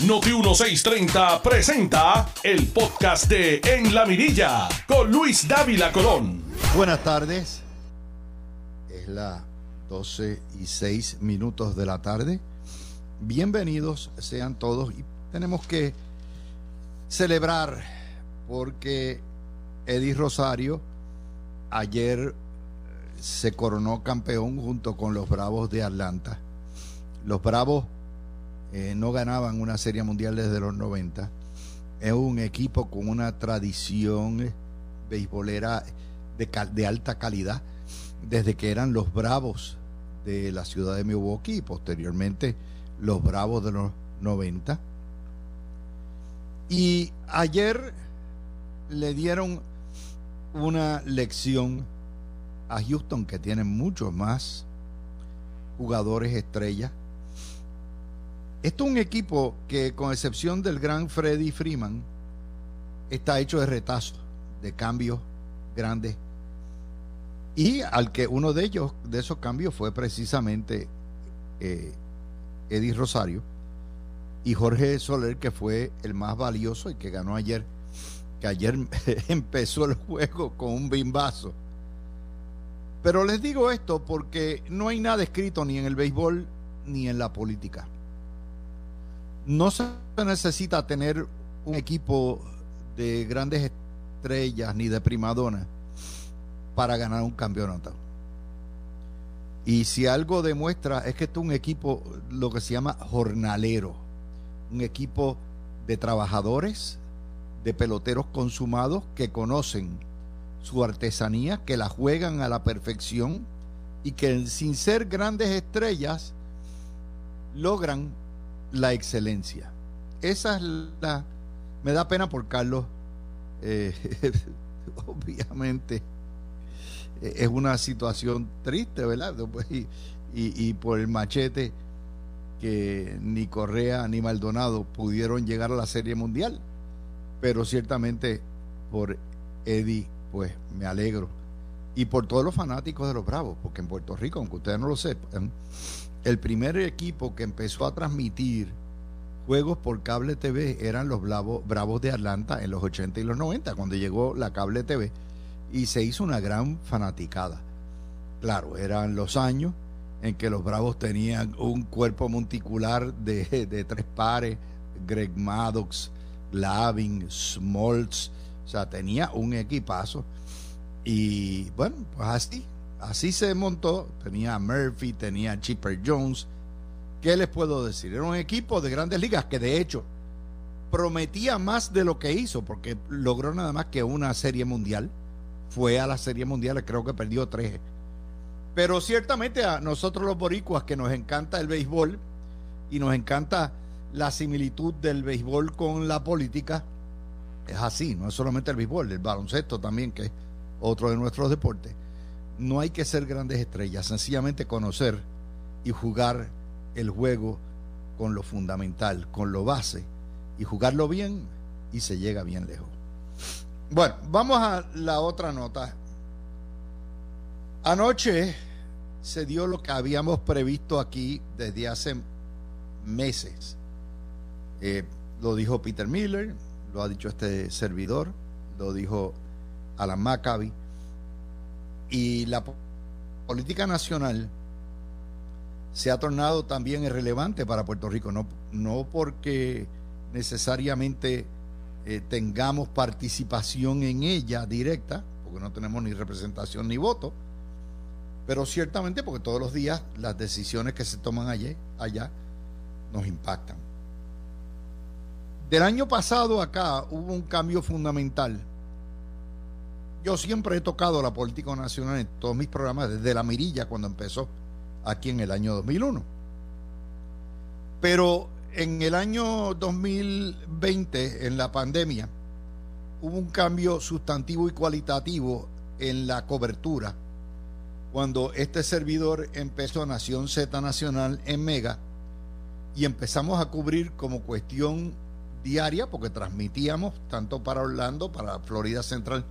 Noti 1630 presenta el podcast de En la Mirilla con Luis Dávila Colón. Buenas tardes. Es la 12 y 6 minutos de la tarde. Bienvenidos sean todos y tenemos que celebrar porque Eddie Rosario ayer eh, se coronó campeón junto con los Bravos de Atlanta. Los Bravos eh, no ganaban una serie mundial desde los 90. Es un equipo con una tradición beisbolera de, de alta calidad desde que eran los Bravos de la ciudad de Milwaukee y posteriormente los Bravos de los 90. Y ayer le dieron una lección a Houston que tiene muchos más jugadores estrellas esto es un equipo que, con excepción del gran Freddy Freeman, está hecho de retazos, de cambios grandes. Y al que uno de ellos, de esos cambios, fue precisamente eh, Eddie Rosario y Jorge Soler, que fue el más valioso y que ganó ayer, que ayer empezó el juego con un bimbazo. Pero les digo esto porque no hay nada escrito ni en el béisbol ni en la política no se necesita tener un equipo de grandes estrellas ni de primadona para ganar un campeonato. Y si algo demuestra es que esto es un equipo, lo que se llama jornalero, un equipo de trabajadores, de peloteros consumados que conocen su artesanía, que la juegan a la perfección y que sin ser grandes estrellas logran la excelencia. Esa es la... Me da pena por Carlos. Eh, obviamente eh, es una situación triste, ¿verdad? Y, y, por el machete que ni Correa ni Maldonado pudieron llegar a la Serie Mundial. Pero ciertamente por Eddie, pues me alegro. Y por todos los fanáticos de los Bravos, porque en Puerto Rico, aunque ustedes no lo sepan, el primer equipo que empezó a transmitir juegos por cable TV eran los Bravos, de Atlanta en los 80 y los 90, cuando llegó la cable TV, y se hizo una gran fanaticada. Claro, eran los años en que los Bravos tenían un cuerpo monticular de, tres pares, Greg Maddox, Glavin, Smoltz, o sea, tenía un equipazo. Y bueno, pues así, así se montó. Tenía Murphy, tenía Chipper Jones. ¿Qué les puedo decir? Era un equipo de grandes ligas que de hecho prometía más de lo que hizo, porque logró nada más que una serie mundial. Fue a la serie mundial, creo que perdió tres. Pero ciertamente a nosotros los boricuas que nos encanta el béisbol y nos encanta la similitud del béisbol con la política, es así, no es solamente el béisbol, el baloncesto también, que es otro de nuestros deportes no hay que ser grandes estrellas, sencillamente conocer y jugar el juego con lo fundamental, con lo base, y jugarlo bien y se llega bien lejos. Bueno, vamos a la otra nota. Anoche se dio lo que habíamos previsto aquí desde hace meses. Eh, lo dijo Peter Miller, lo ha dicho este servidor, lo dijo Alan Maccabi y la política nacional se ha tornado también irrelevante para Puerto Rico, no, no porque necesariamente eh, tengamos participación en ella directa, porque no tenemos ni representación ni voto, pero ciertamente porque todos los días las decisiones que se toman allá nos impactan. Del año pasado acá hubo un cambio fundamental yo siempre he tocado la política nacional en todos mis programas, desde la mirilla cuando empezó aquí en el año 2001. Pero en el año 2020, en la pandemia, hubo un cambio sustantivo y cualitativo en la cobertura. Cuando este servidor empezó Nación Z Nacional en Mega y empezamos a cubrir como cuestión diaria, porque transmitíamos tanto para Orlando, para Florida Central,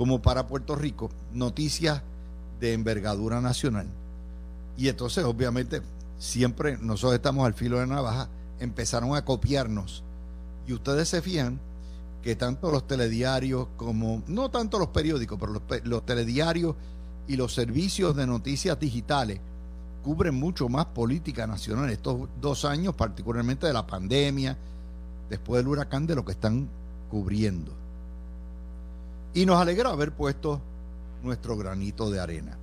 como para Puerto Rico noticias de envergadura nacional. Y entonces, obviamente, siempre nosotros estamos al filo de navaja empezaron a copiarnos. Y ustedes se fijan que tanto los telediarios como, no tanto los periódicos, pero los, los telediarios y los servicios de noticias digitales cubren mucho más política nacional estos dos años, particularmente de la pandemia, después del huracán, de lo que están cubriendo. Y nos alegra haber puesto nuestro granito de arena.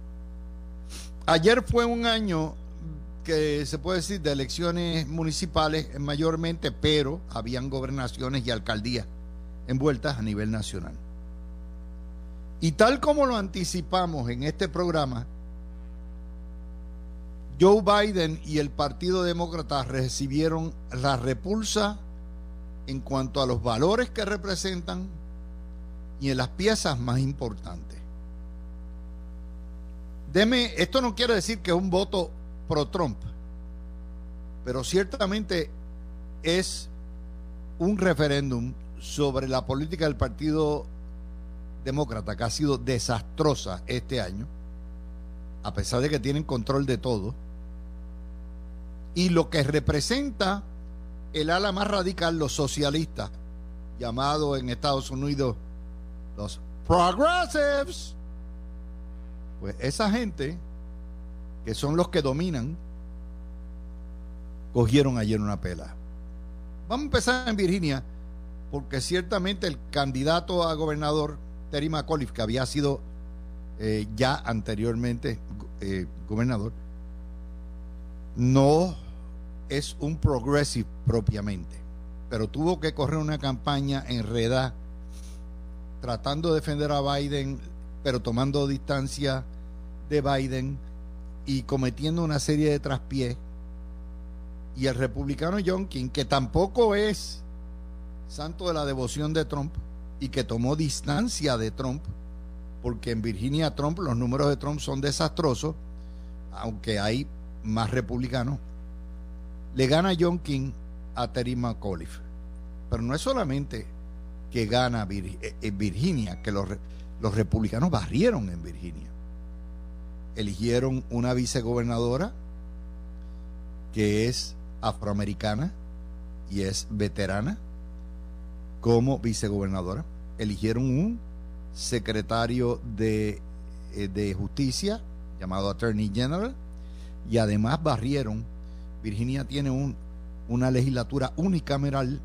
Ayer fue un año que se puede decir de elecciones municipales mayormente, pero habían gobernaciones y alcaldías envueltas a nivel nacional. Y tal como lo anticipamos en este programa, Joe Biden y el Partido Demócrata recibieron la repulsa en cuanto a los valores que representan y en las piezas más importantes. Deme, esto no quiere decir que es un voto pro Trump, pero ciertamente es un referéndum sobre la política del Partido Demócrata, que ha sido desastrosa este año, a pesar de que tienen control de todo, y lo que representa el ala más radical, los socialistas, llamados en Estados Unidos los progressives, pues esa gente, que son los que dominan, cogieron ayer una pela. Vamos a empezar en Virginia porque ciertamente el candidato a gobernador, Terry McAuliffe, que había sido eh, ya anteriormente eh, gobernador, no es un progressive propiamente, pero tuvo que correr una campaña enredada tratando de defender a Biden, pero tomando distancia de Biden y cometiendo una serie de traspiés. Y el republicano John King, que tampoco es santo de la devoción de Trump y que tomó distancia de Trump, porque en Virginia Trump los números de Trump son desastrosos, aunque hay más republicanos, le gana John King a Terry McAuliffe. Pero no es solamente que gana eh, en Virginia, que los, los republicanos barrieron en Virginia. Eligieron una vicegobernadora que es afroamericana y es veterana como vicegobernadora. Eligieron un secretario de, eh, de justicia llamado Attorney General y además barrieron. Virginia tiene un, una legislatura unicameral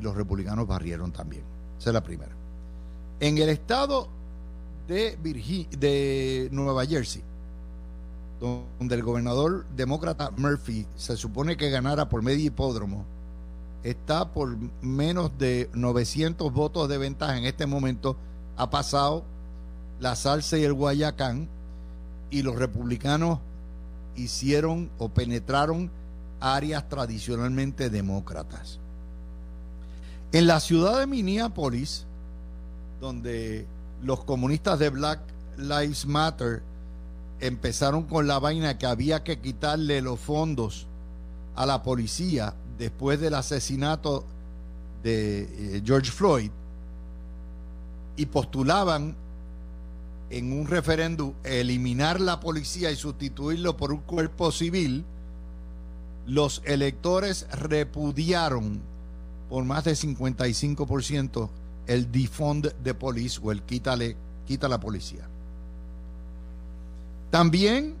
y los republicanos barrieron también. Esa es la primera. En el estado de, de Nueva Jersey, donde el gobernador demócrata Murphy se supone que ganara por medio hipódromo, está por menos de 900 votos de ventaja en este momento. Ha pasado la salsa y el guayacán y los republicanos hicieron o penetraron áreas tradicionalmente demócratas. En la ciudad de Minneapolis, donde los comunistas de Black Lives Matter empezaron con la vaina que había que quitarle los fondos a la policía después del asesinato de eh, George Floyd y postulaban en un referéndum eliminar la policía y sustituirlo por un cuerpo civil, los electores repudiaron por más de 55% el defund de police o el quítale, quita la policía. También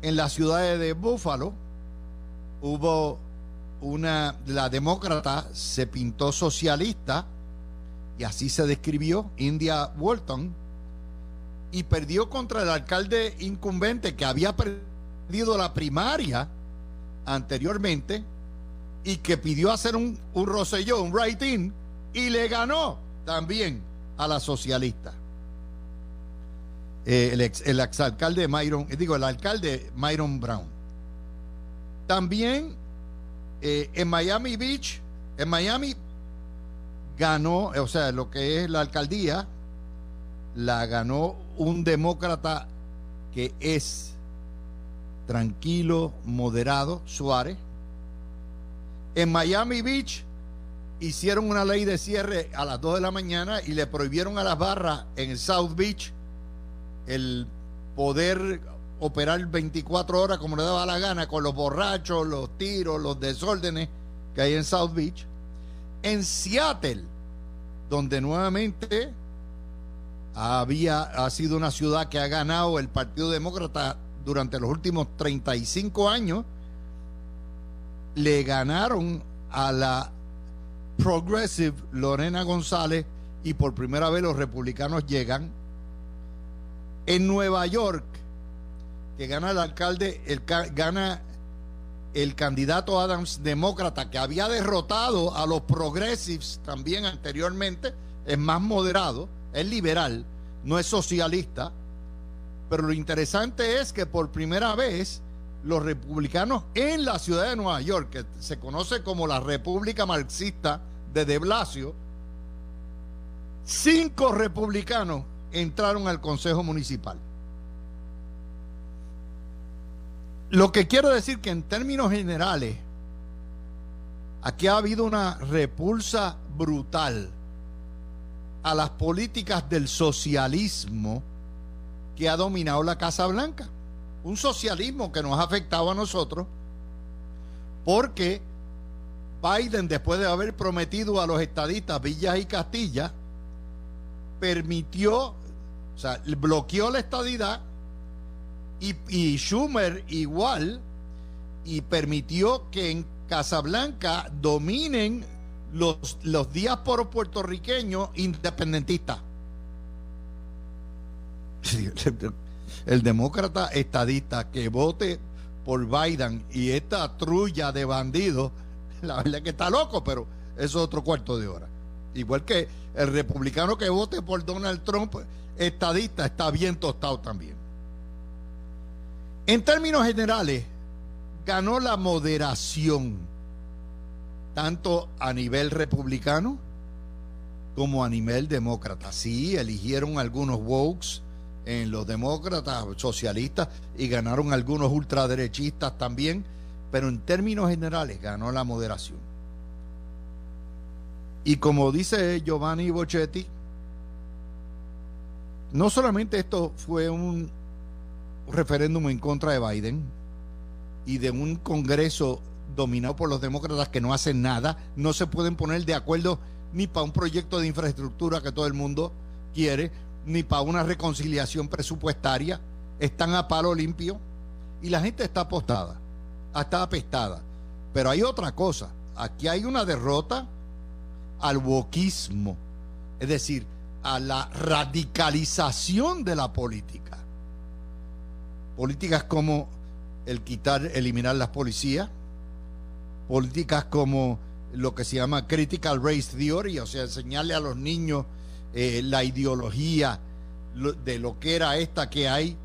en la ciudad de Buffalo hubo una, la demócrata se pintó socialista y así se describió India Walton y perdió contra el alcalde incumbente que había perdido la primaria anteriormente y que pidió hacer un, un un write-in, y le ganó también a la socialista. Eh, el, ex, el exalcalde Myron, eh, digo, el alcalde Myron Brown. También eh, en Miami Beach, en Miami ganó, o sea, lo que es la alcaldía, la ganó un demócrata que es tranquilo, moderado, Suárez en Miami Beach hicieron una ley de cierre a las 2 de la mañana y le prohibieron a las barras en South Beach el poder operar 24 horas como le daba la gana con los borrachos, los tiros, los desórdenes que hay en South Beach, en Seattle, donde nuevamente había, ha sido una ciudad que ha ganado el Partido Demócrata durante los últimos 35 años, le ganaron a la Progressive Lorena González y por primera vez los republicanos llegan. En Nueva York, que gana el alcalde, el, gana el candidato Adams demócrata que había derrotado a los progressives también anteriormente, es más moderado, es liberal, no es socialista, pero lo interesante es que por primera vez los republicanos en la ciudad de Nueva York, que se conoce como la República Marxista de De Blasio, cinco republicanos entraron al Consejo Municipal. Lo que quiero decir que en términos generales, aquí ha habido una repulsa brutal a las políticas del socialismo que ha dominado la Casa Blanca. Un socialismo que nos ha afectado a nosotros porque Biden, después de haber prometido a los estadistas Villas y Castilla, permitió, o sea, bloqueó la estadidad y, Schumer igual, y permitió que en Casablanca dominen los, los diásporos puertorriqueños independentistas. El demócrata estadista que vote por Biden y esta trulla de bandidos, la verdad es que está loco, pero eso es otro cuarto de hora. Igual que el republicano que vote por Donald Trump, estadista, está bien tostado también. En términos generales, ganó la moderación, tanto a nivel republicano como a nivel demócrata. Sí, eligieron algunos wokes en los demócratas socialistas y ganaron algunos ultraderechistas también, pero en términos generales ganó la moderación. Y como dice Giovanni Bochetti, no solamente esto fue un referéndum en contra de Biden y de un Congreso dominado por los demócratas que no hacen nada, no se pueden poner de acuerdo ni para un proyecto de infraestructura que todo el mundo quiere, ni para una reconciliación presupuestaria, están a palo limpio. Y la gente está apostada, está apestada. Pero hay otra cosa, aquí hay una derrota al wokismo, es decir, a la radicalización de la política. Políticas como el quitar, eliminar las policías, políticas como lo que se llama critical race theory, o sea, enseñarle a los niños eh, la ideología de lo que era esta que hay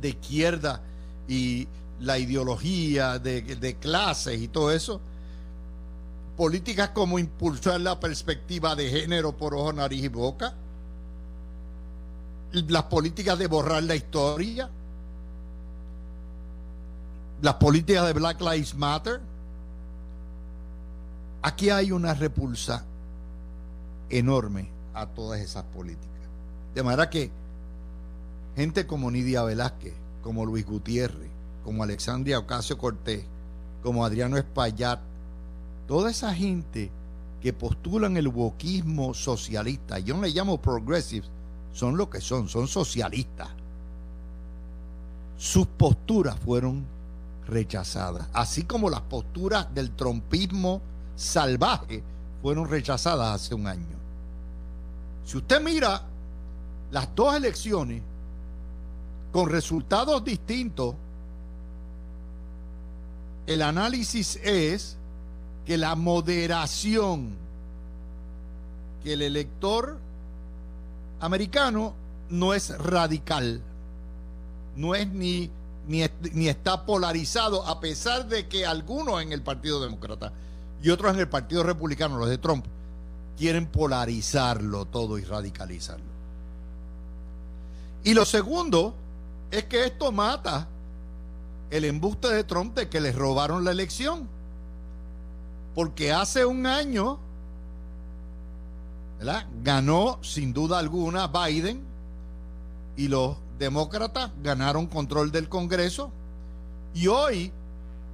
de izquierda y la ideología de, de clases y todo eso. Políticas como impulsar la perspectiva de género por ojo, nariz y boca. Las políticas de borrar la historia las políticas de Black Lives Matter, aquí hay una repulsa enorme a todas esas políticas. De manera que gente como Nidia Velázquez, como Luis Gutiérrez, como Alexandria Ocasio Cortés, como Adriano Espaillat, toda esa gente que postulan el wokismo socialista, yo no le llamo progressives, son lo que son, son socialistas. Sus posturas fueron rechazadas, así como las posturas del trompismo salvaje fueron rechazadas hace un año. Si usted mira las dos elecciones con resultados distintos, el análisis es que la moderación que el elector americano no es radical, no es ni ni, está polarizado, a pesar de que algunos en el Partido Demócrata y otros en el Partido Republicano, los de Trump, quieren polarizarlo todo y radicalizarlo. Y lo segundo es que esto mata el embuste de Trump de que les robaron la elección. Porque hace un año ganó sin duda alguna Biden y los demócratas ganaron control del Congreso y hoy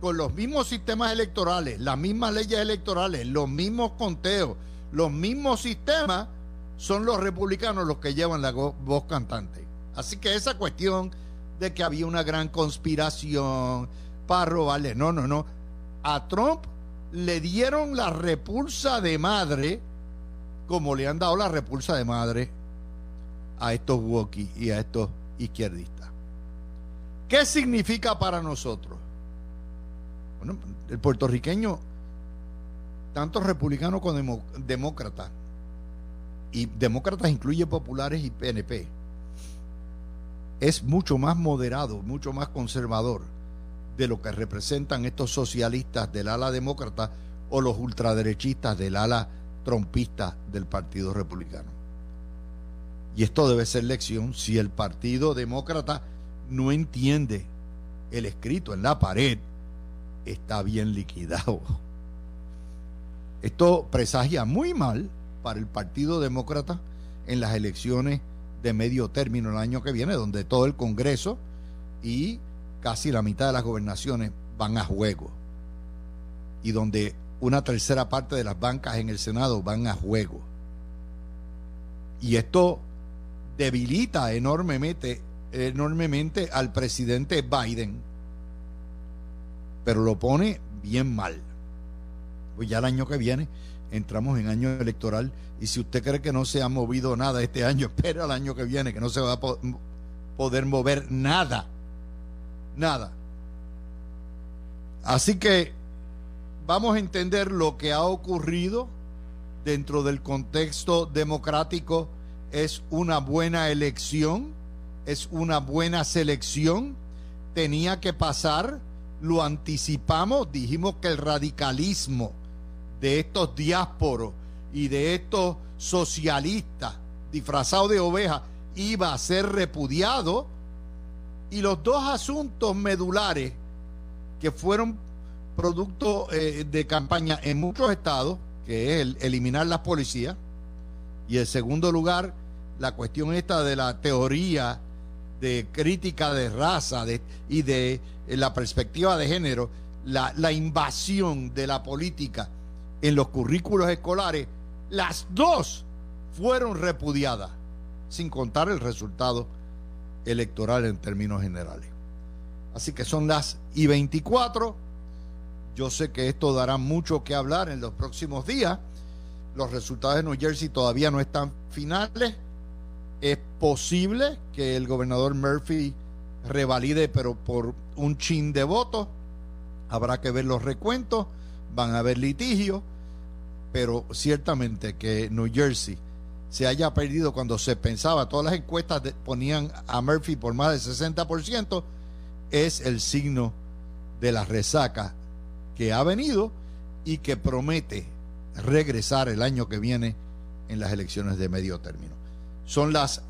con los mismos sistemas electorales, las mismas leyes electorales, los mismos conteos, los mismos sistemas, son los republicanos los que llevan la voz cantante. Así que esa cuestión de que había una gran conspiración para robarle, no, no, no. A Trump le dieron la repulsa de madre, como le han dado la repulsa de madre a estos Woki y a estos izquierdistas. ¿Qué significa para nosotros? Bueno, el puertorriqueño, tanto republicano como demócrata, y demócratas incluye populares y PNP, es mucho más moderado, mucho más conservador de lo que representan estos socialistas del ala demócrata o los ultraderechistas del ala trompista del Partido Republicano. Y esto debe ser lección si el Partido Demócrata no entiende el escrito en la pared, está bien liquidado. Esto presagia muy mal para el Partido Demócrata en las elecciones de medio término el año que viene, donde todo el Congreso y casi la mitad de las gobernaciones van a juego. Y donde una tercera parte de las bancas en el Senado van a juego. Y esto debilita enormemente, enormemente al presidente Biden, pero lo pone bien mal. Pues ya el año que viene entramos en año electoral y si usted cree que no se ha movido nada este año, espera el año que viene, que no se va a poder mover nada. Nada. Así que vamos a entender lo que ha ocurrido dentro del contexto democrático. Es una buena elección, es una buena selección. Tenía que pasar, lo anticipamos, dijimos que el radicalismo de estos diásporos y de estos socialistas disfrazados de ovejas iba a ser repudiado. Y los dos asuntos medulares que fueron producto eh, de campaña en muchos estados, que es el eliminar las policías, y en segundo lugar, la cuestión esta de la teoría de crítica de raza y de eh, la perspectiva de género, la invasión de la política en los currículos escolares, las dos fueron repudiadas, sin contar el resultado electoral en términos generales. Así que son las y 24. Yo sé que esto dará mucho que hablar en los próximos días. Los resultados de New Jersey todavía no están finales. Es posible que el gobernador Murphy revalide, pero por un chin de votos. Habrá que ver los recuentos. Van a haber litigios. Pero ciertamente que New Jersey se haya perdido cuando se pensaba, todas las encuestas ponían a Murphy por más del 60%, es el signo de la resaca que ha venido y que promete regresar el año que viene en las elecciones de medio término. Son las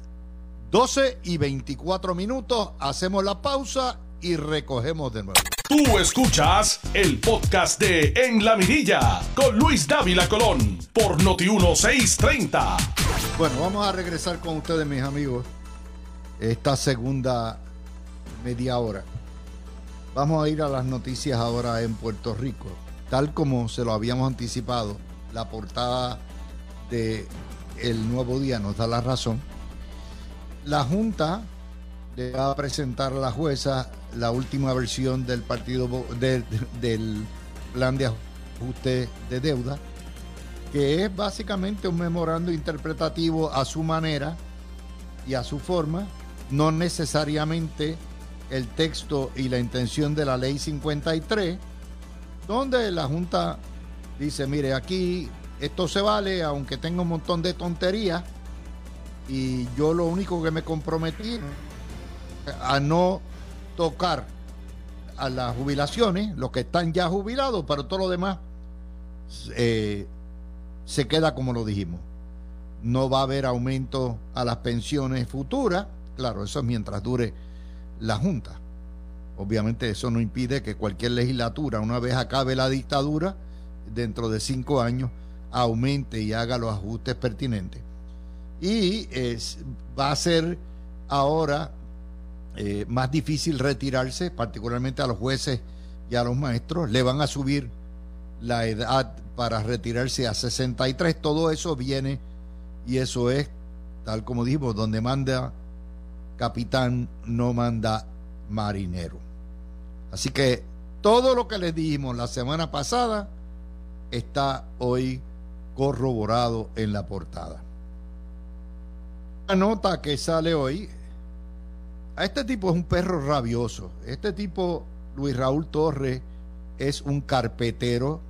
12 y 24 minutos, hacemos la pausa y recogemos de nuevo. Tú escuchas el podcast de En la Mirilla con Luis Dávila Colón por Noti 1630. Bueno, vamos a regresar con ustedes, mis amigos, esta segunda media hora. Vamos a ir a las noticias ahora en Puerto Rico. Tal como se lo habíamos anticipado, la portada de El Nuevo Día nos da la razón. La Junta le va a presentar a la jueza la última versión del partido del plan de ajuste de deuda, que es básicamente un memorando interpretativo a su manera y a su forma, no necesariamente el texto y la intención de la ley 53, donde la Junta dice, mire, aquí esto se vale, aunque tenga un montón de tonterías, y yo lo único que me comprometí a no tocar a las jubilaciones, los que están ya jubilados, pero todo lo demás eh, se queda como lo dijimos. No va a haber aumento a las pensiones futuras, claro, eso es mientras dure la Junta. Obviamente eso no impide que cualquier legislatura, una vez acabe la dictadura, dentro de cinco años, aumente y haga los ajustes pertinentes. Y va a ser ahora eh, más difícil retirarse, particularmente a los jueces y a los maestros, le van a subir la edad para retirarse a 63, todo eso viene y eso es, tal como dijimos, donde manda capitán, no manda marinero. Así que todo lo que les dijimos la semana pasada está hoy corroborado en la portada. La nota que sale hoy, a este tipo es un perro rabioso. Este tipo, Luis Raúl Torres, es un carpetero,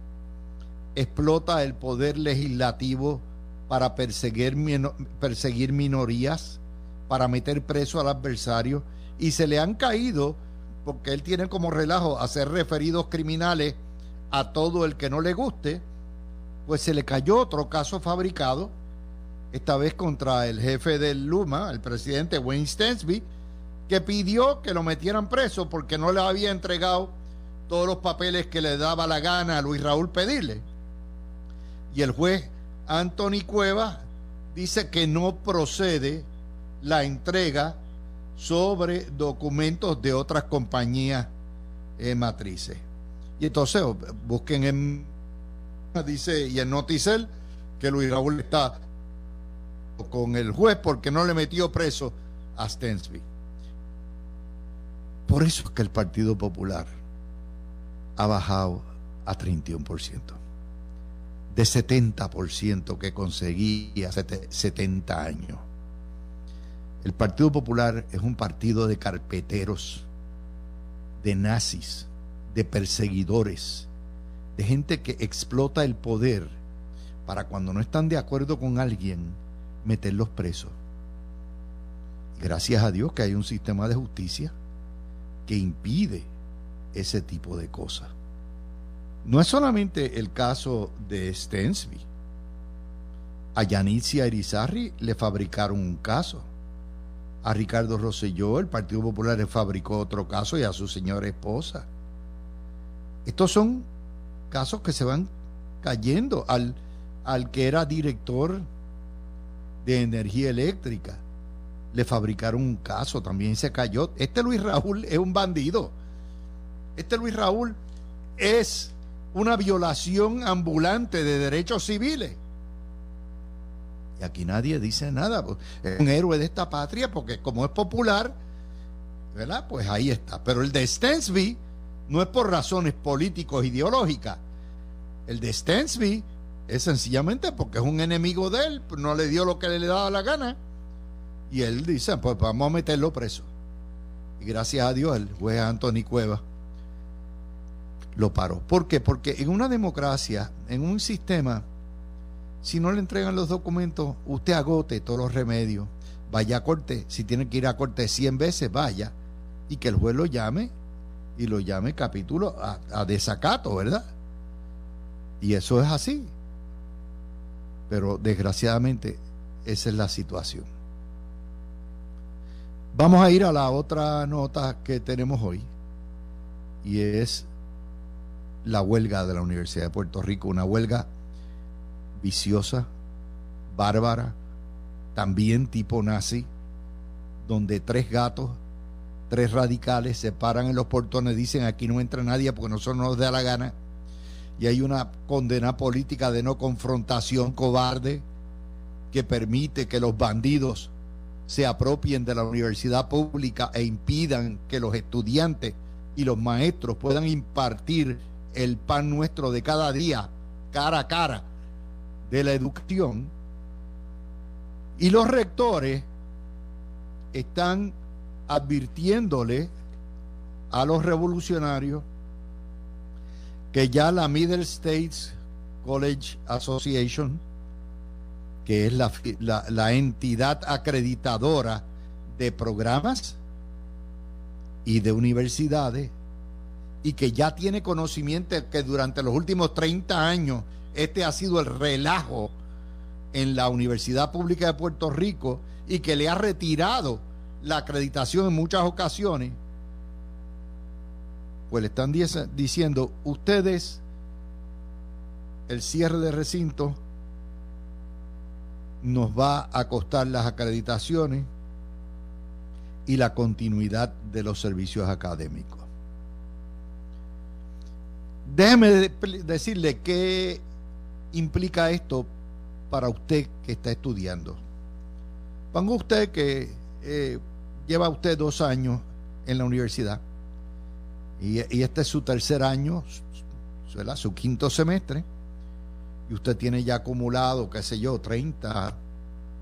explota el poder legislativo para perseguir, minorías, para meter preso al adversario, y se le han caído, porque él tiene como relajo hacer referidos criminales a todo el que no le guste, pues se le cayó otro caso fabricado, esta vez contra el jefe del Luma, el presidente Wayne Stensby, que pidió que lo metieran preso porque no le había entregado todos los papeles que le daba la gana a Luis Raúl pedirle. Y el juez Anthony Cueva dice que no procede la entrega sobre documentos de otras compañías eh, matrices. Y entonces busquen en dice y en Noticel que Luis Raúl está con el juez porque no le metió preso a Stensby. Por eso es que el Partido Popular ha bajado a 31%. De 70% que conseguía hace 70 años. El Partido Popular es un partido de carpeteros, de nazis, de perseguidores, de gente que explota el poder para cuando no están de acuerdo con alguien, meterlos presos. Gracias a Dios que hay un sistema de justicia que impide ese tipo de cosas. No es solamente el caso de Stensby. A Yanitzia Erizarri le fabricaron un caso. A Ricardo Rosselló, el Partido Popular, le fabricó otro caso y a su señora esposa. Estos son casos que se van cayendo. Al, al que era director de energía eléctrica, le fabricaron un caso, también se cayó. Este Luis Raúl es un bandido. Este Luis Raúl es una violación ambulante de derechos civiles. Y aquí nadie dice nada. Es un héroe de esta patria porque como es popular, ¿verdad? Pues ahí está. Pero el de Stensby no es por razones políticos ideológicas. El de Stensby es sencillamente porque es un enemigo de él, no le dio lo que le daba la gana. Y él dice, pues vamos a meterlo preso. Y gracias a Dios el juez Anthony Cueva lo paró. ¿Por qué? Porque en una democracia, en un sistema, si no le entregan los documentos, usted agote todos los remedios, vaya a corte, si tiene que ir a corte 100 veces, vaya, y que el juez lo llame y lo llame capítulo a, a desacato, ¿verdad? Y eso es así. Pero desgraciadamente esa es la situación. Vamos a ir a la otra nota que tenemos hoy y es la huelga de la Universidad de Puerto Rico, una huelga viciosa, bárbara, también tipo nazi, donde tres gatos, tres radicales se paran en los portones, dicen aquí no entra nadie porque nosotros no nos da la gana, y hay una condena política de no confrontación cobarde que permite que los bandidos se apropien de la universidad pública e impidan que los estudiantes y los maestros puedan impartir el pan nuestro de cada día, cara a cara, de la educación. Y los rectores están advirtiéndole a los revolucionarios que ya la Middle States College Association que es la, entidad acreditadora de programas y de universidades, y que ya tiene conocimiento que durante los últimos 30 años este ha sido el relajo en la Universidad Pública de Puerto Rico y que le ha retirado la acreditación en muchas ocasiones, pues le están diciendo, ustedes, el cierre de recinto nos va a costar las acreditaciones y la continuidad de los servicios académicos. Déjeme decirle qué implica esto para usted que está estudiando. Ponga usted que eh, lleva usted dos años en la universidad y, este es su tercer año, su quinto semestre, y usted tiene ya acumulado, qué sé yo, 30,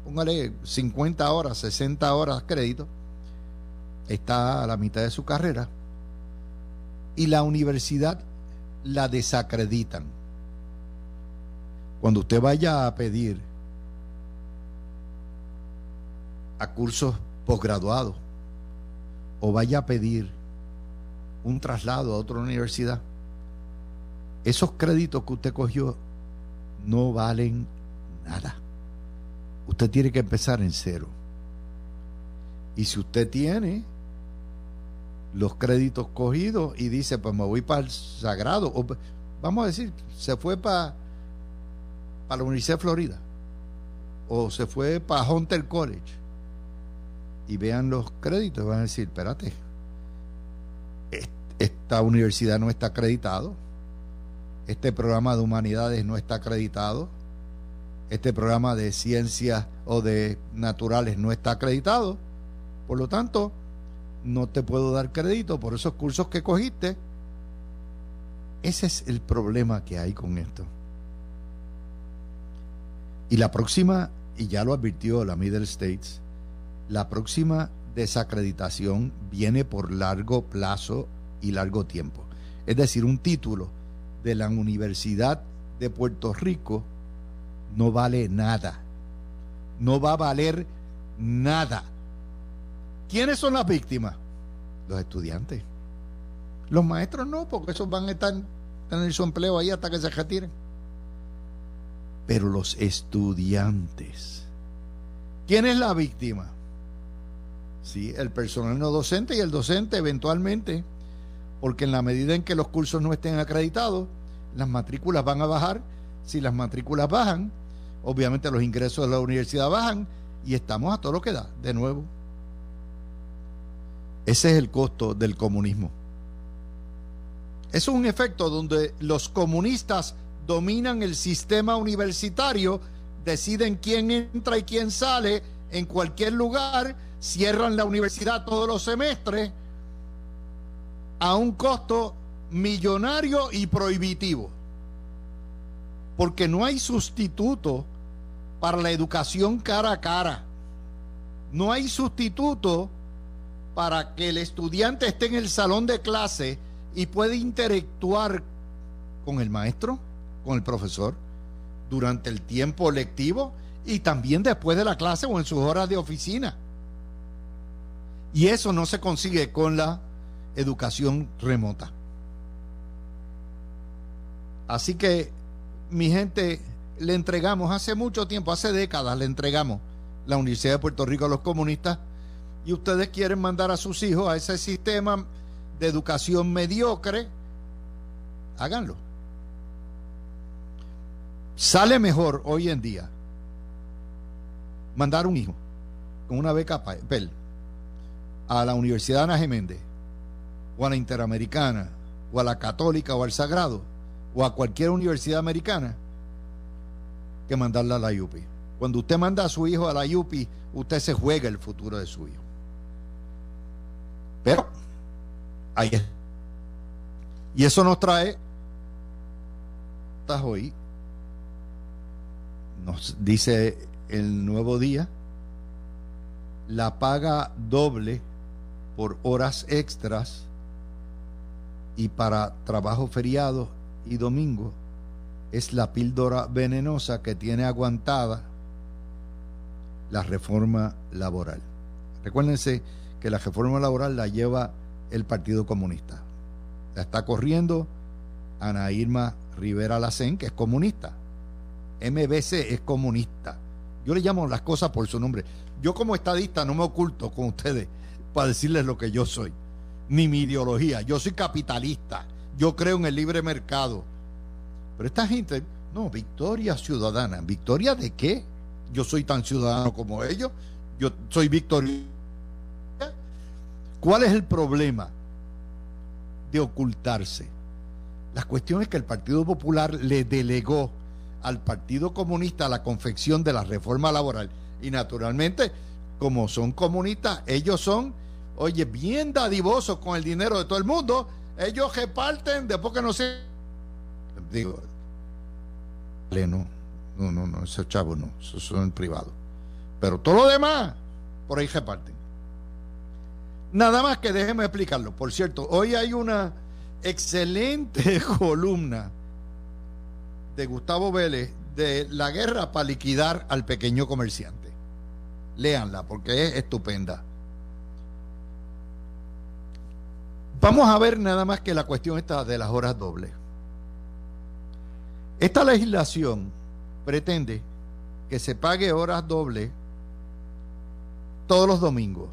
póngale 50 horas, 60 horas crédito, está a la mitad de su carrera, y la universidad la desacreditan. Cuando usted vaya a pedir a cursos posgraduados o vaya a pedir un traslado a otra universidad, esos créditos que usted cogió no valen nada. Usted tiene que empezar en cero. Y si usted tiene los créditos cogidos y dice, pues me voy para el sagrado, o vamos a decir, se fue para, para la Universidad de Florida, o se fue para Hunter College, y vean los créditos, van a decir, espérate, esta universidad no está acreditado, este programa de humanidades no está acreditado, este programa de ciencias o de naturales no está acreditado, por lo tanto, no te puedo dar crédito por esos cursos que cogiste. Ese es el problema que hay con esto. Y la próxima, y ya lo advirtió la Middle States, la próxima desacreditación viene por largo plazo y largo tiempo. Es decir, un título de la Universidad de Puerto Rico no vale nada. No va a valer nada. ¿Quiénes son las víctimas? Los estudiantes. Los maestros no, porque esos van a estar tener su empleo ahí hasta que se retiren. Pero los estudiantes. ¿Quién es la víctima? Sí, el personal no docente y el docente eventualmente, porque en la medida en que los cursos no estén acreditados, las matrículas van a bajar. Si las matrículas bajan, obviamente los ingresos de la universidad bajan y estamos a todo lo que da, de nuevo. Ese es el costo del comunismo. Es un efecto donde los comunistas dominan el sistema universitario, deciden quién entra y quién sale en cualquier lugar cierran la universidad todos los semestres a un costo millonario y prohibitivo. Porque no hay sustituto para la educación cara a cara. No hay sustituto para que el estudiante esté en el salón de clase y pueda interactuar con el maestro, con el profesor, durante el tiempo lectivo y también después de la clase o en sus horas de oficina. Y eso no se consigue con la educación remota. Así que, mi gente, le entregamos hace mucho tiempo, hace décadas, le entregamos la Universidad de Puerto Rico a los comunistas y ustedes quieren mandar a sus hijos a ese sistema de educación mediocre, háganlo. Sale mejor hoy en día mandar un hijo con una beca a la Universidad Ana Geméndez, o a la Interamericana, o a la Católica, o al Sagrado, o a cualquier universidad americana, que mandarla a la UPI. Cuando usted manda a su hijo a la UPI, usted se juega el futuro de su hijo. Pero, ahí es. Y eso nos trae, estás hoy, nos dice el nuevo día, la paga doble por horas extras y para trabajo feriado y domingo es la píldora venenosa que tiene aguantada la reforma laboral. Recuérdense que la reforma laboral la lleva el Partido Comunista. La está corriendo Ana Irma Rivera Lacén, que es comunista. MBC es comunista. Yo le llamo las cosas por su nombre. Yo como estadista no me oculto con ustedes para decirles lo que yo soy, ni mi ideología. Yo soy capitalista, yo creo en el libre mercado. Pero esta gente, no, victoria ciudadana. ¿Victoria de qué? Yo soy tan ciudadano como ellos. Yo soy victorioso. ¿Cuál es el problema de ocultarse? La cuestión es que el Partido Popular le delegó al Partido Comunista la confección de la reforma laboral. Y naturalmente, como son comunistas, ellos son, oye, bien dadivosos con el dinero de todo el mundo. Ellos reparten después que no sé. Digo, no, no, no, no, esos chavos no, esos son privados. Pero todo lo demás, por ahí reparten. Nada más que déjeme explicarlo. Por cierto, hoy hay una excelente columna de Gustavo Vélez de la guerra para liquidar al pequeño comerciante. Léanla porque es estupenda. Vamos a ver nada más que la cuestión esta de las horas dobles. Esta legislación pretende que se pague horas dobles todos los domingos.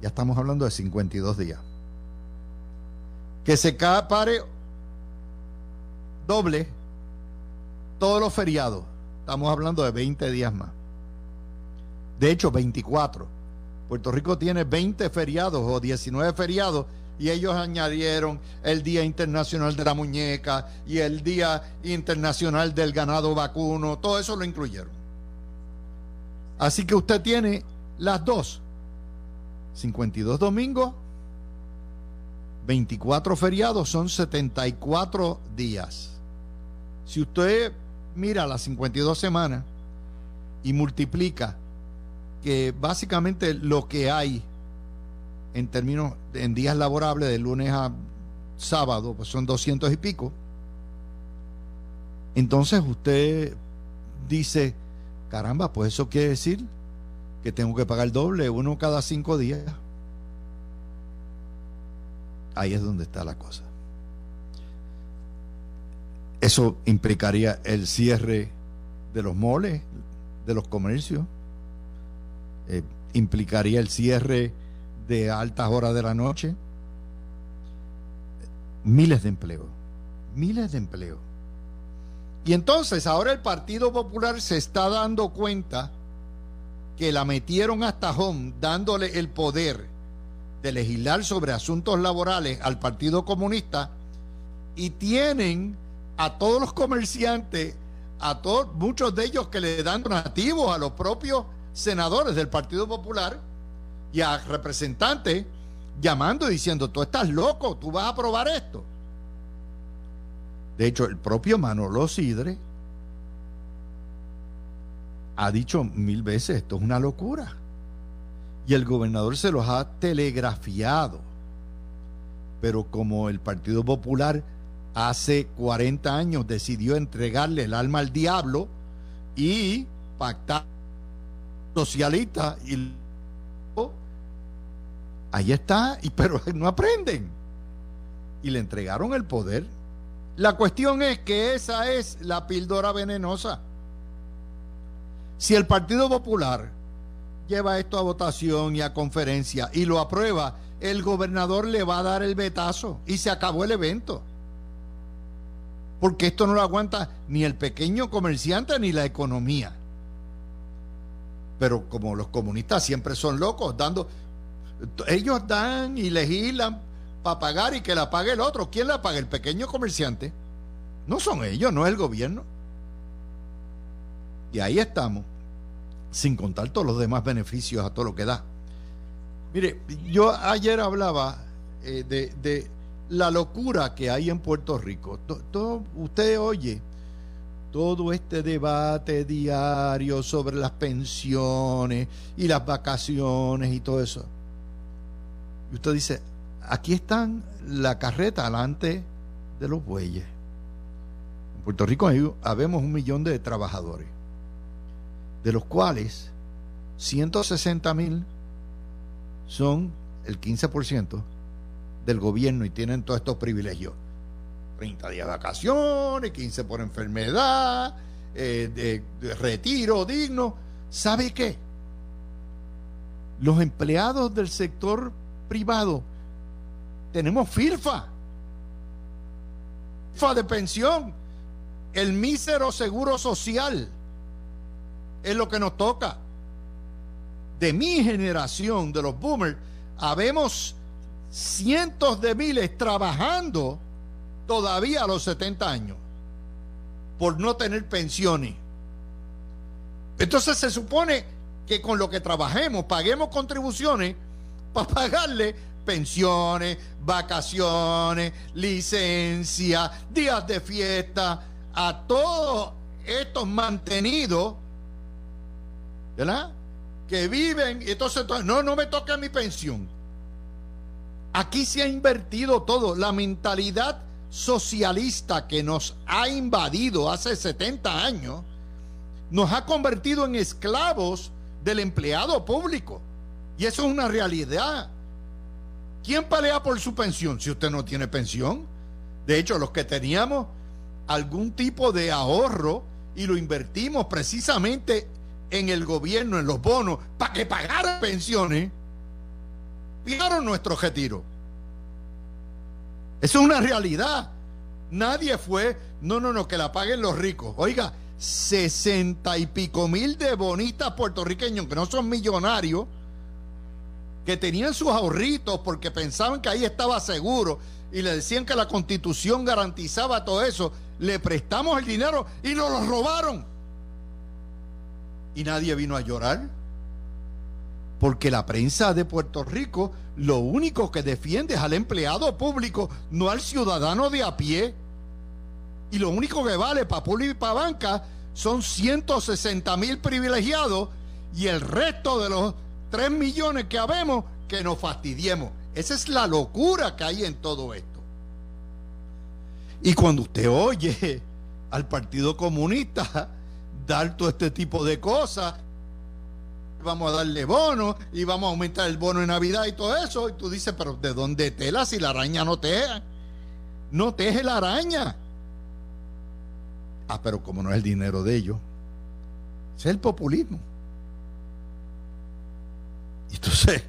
Ya estamos hablando de 52 días. Que se pare doble todos los feriados. Estamos hablando de 20 días más. De hecho, 24. Puerto Rico tiene 20 feriados o 19 feriados y ellos añadieron el Día Internacional de la Muñeca y el Día Internacional del Ganado Vacuno. Todo eso lo incluyeron. Así que usted tiene las dos. 52 domingos, 24 feriados, son 74 días. Si usted mira las 52 semanas y multiplica básicamente lo que hay en términos en días laborables de lunes a sábado, pues son 200 y pico. Entonces usted dice, caramba, pues eso quiere decir que tengo que pagar doble, uno cada cinco días. Ahí es donde está la cosa. Eso implicaría el cierre de los moles, de los comercios, eh, implicaría el cierre de altas horas de la noche, miles de empleos, miles de empleos. Y entonces ahora el Partido Popular se está dando cuenta que la metieron hasta home dándole el poder de legislar sobre asuntos laborales al Partido Comunista y tienen a todos los comerciantes, a todos, muchos de ellos que le dan donativos a los propios senadores del Partido Popular y a representantes llamando y diciendo, tú estás loco, tú vas a aprobar esto. De hecho, el propio Manolo Sidre ha dicho mil veces, esto es una locura. Y el gobernador se los ha telegrafiado. Pero como el Partido Popular hace 40 años decidió entregarle el alma al diablo y pactar socialista y ahí está, y, pero no aprenden. Y le entregaron el poder. La cuestión es que esa es la píldora venenosa. Si el Partido Popular lleva esto a votación y a conferencia y lo aprueba, el gobernador le va a dar el betazo y se acabó el evento. Porque esto no lo aguanta ni el pequeño comerciante ni la economía. Pero como los comunistas siempre son locos, dando, ellos dan y legislan para pagar y que la pague el otro. ¿Quién la paga? El pequeño comerciante. No son ellos, no es el gobierno. Y ahí estamos, sin contar todos los demás beneficios a todo lo que da. Mire, yo ayer hablaba eh, de, la locura que hay en Puerto Rico. Todo, usted oye todo este debate diario sobre las pensiones y las vacaciones y todo eso. Y usted dice, aquí están la carreta delante de los bueyes. En Puerto Rico hay, habemos un millón de trabajadores de los cuales 160 mil son el 15% del gobierno y tienen todos estos privilegios. 30 días de vacaciones, 15 por enfermedad, eh, de, retiro digno. ¿Sabe qué? Los empleados del sector privado tenemos FIRFA, FIRFA de pensión, el mísero seguro social es lo que nos toca. De mi generación, de los boomers, habemos cientos de miles trabajando todavía a los 70 años por no tener pensiones. Entonces se supone que con lo que trabajemos, paguemos contribuciones para pagarle pensiones, vacaciones, licencia, días de fiesta, a todos estos mantenidos, ¿verdad? Que viven, y entonces, no, no me toca mi pensión. Aquí se ha invertido todo. La mentalidad socialista que nos ha invadido hace 70 años nos ha convertido en esclavos del empleado público. Y eso es una realidad. ¿Quién pelea por su pensión si usted no tiene pensión? De hecho, los que teníamos algún tipo de ahorro y lo invertimos precisamente en el gobierno, en los bonos, para que pagaran pensiones, pagaron nuestro retiro. Eso es una realidad. Nadie fue, no, no, no, que la paguen los ricos. Oiga, sesenta y pico mil de bonistas puertorriqueños que no son millonarios, que tenían sus ahorritos porque pensaban que ahí estaba seguro y le decían que la constitución garantizaba todo eso, le prestamos el dinero y nos lo robaron. Y nadie vino a llorar. Porque la prensa de Puerto Rico lo único que defiende es al empleado público, no al ciudadano de a pie. Y lo único que vale para público y para banca son 160 mil privilegiados y el resto de los 3 millones que habemos que nos fastidiemos. Esa es la locura que hay en todo esto. Y cuando usted oye al Partido Comunista dar todo este tipo de cosas, vamos a darle bono y vamos a aumentar el bono de Navidad y todo eso. Y tú dices, pero ¿de dónde tela si la araña no teje? No teje la araña. Ah, pero como no es el dinero de ellos, es el populismo. Y entonces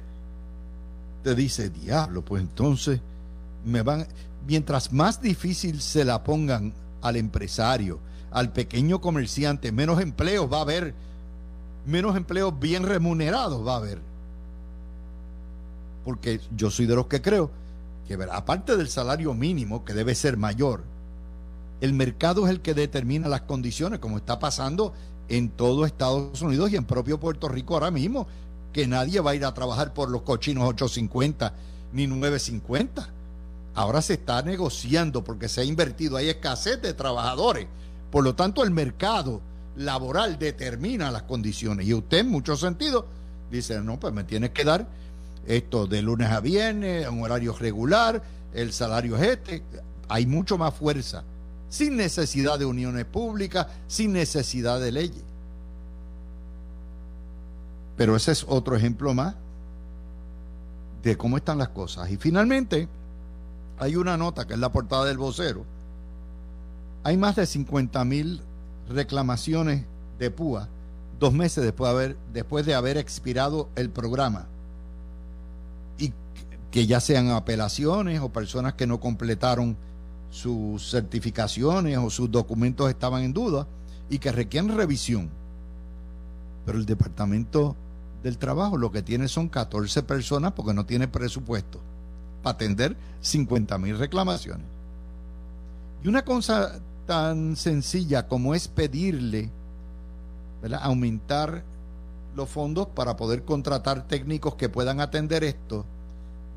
te dice, diablo, pues entonces me van, mientras más difícil se la pongan al empresario, al pequeño comerciante, menos empleos va a haber menos empleos bien remunerados va a haber. Porque yo soy de los que creo que, aparte del salario mínimo, que debe ser mayor, el mercado es el que determina las condiciones, como está pasando en todo Estados Unidos y en propio Puerto Rico ahora mismo, que nadie va a ir a trabajar por los cochinos 850 ni 950. Ahora se está negociando porque se ha invertido, hay escasez de trabajadores. Por lo tanto, el mercado laboral determina las condiciones. Y usted, en muchos sentidos, dice, no, pues me tienes que dar esto de lunes a viernes, un horario regular, el salario es este. Hay mucho más fuerza, sin necesidad de uniones públicas, sin necesidad de leyes. Pero ese es otro ejemplo más de cómo están las cosas. Y finalmente, hay una nota que es la portada del vocero. Hay más de 50 mil reclamaciones de PUA dos meses después de haber, después de haber expirado el programa y que ya sean apelaciones o personas que no completaron sus certificaciones o sus documentos estaban en duda y que requieren revisión. Pero el Departamento del Trabajo lo que tiene son 14 personas porque no tiene presupuesto para atender 50 mil reclamaciones. Y una cosa tan sencilla como es pedirle aumentar los fondos para poder contratar técnicos que puedan atender esto,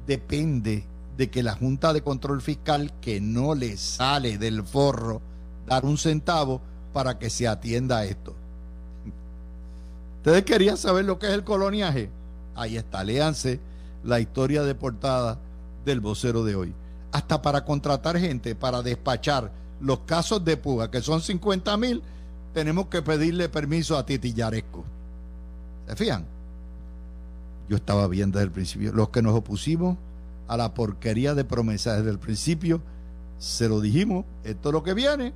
depende de que la Junta de Control Fiscal, que no le sale del forro dar un centavo para que se atienda esto. ¿Ustedes querían saber lo que es el coloniaje? Ahí está, léanse la historia de portada del vocero de hoy. Hasta para contratar gente, para despachar los casos de puga, que son 50 mil, tenemos que pedirle permiso a Titi Yaresco. ¿Se fían? Yo estaba bien desde el principio. Los que nos opusimos a la porquería de promesas desde el principio, se lo dijimos, esto es lo que viene,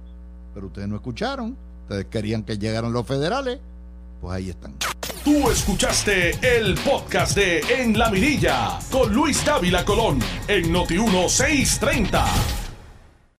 pero ustedes no escucharon. Ustedes querían que llegaran los federales, pues ahí están. Tú escuchaste el podcast de En la Mirilla con Luis Dávila Colón en Noti 1630.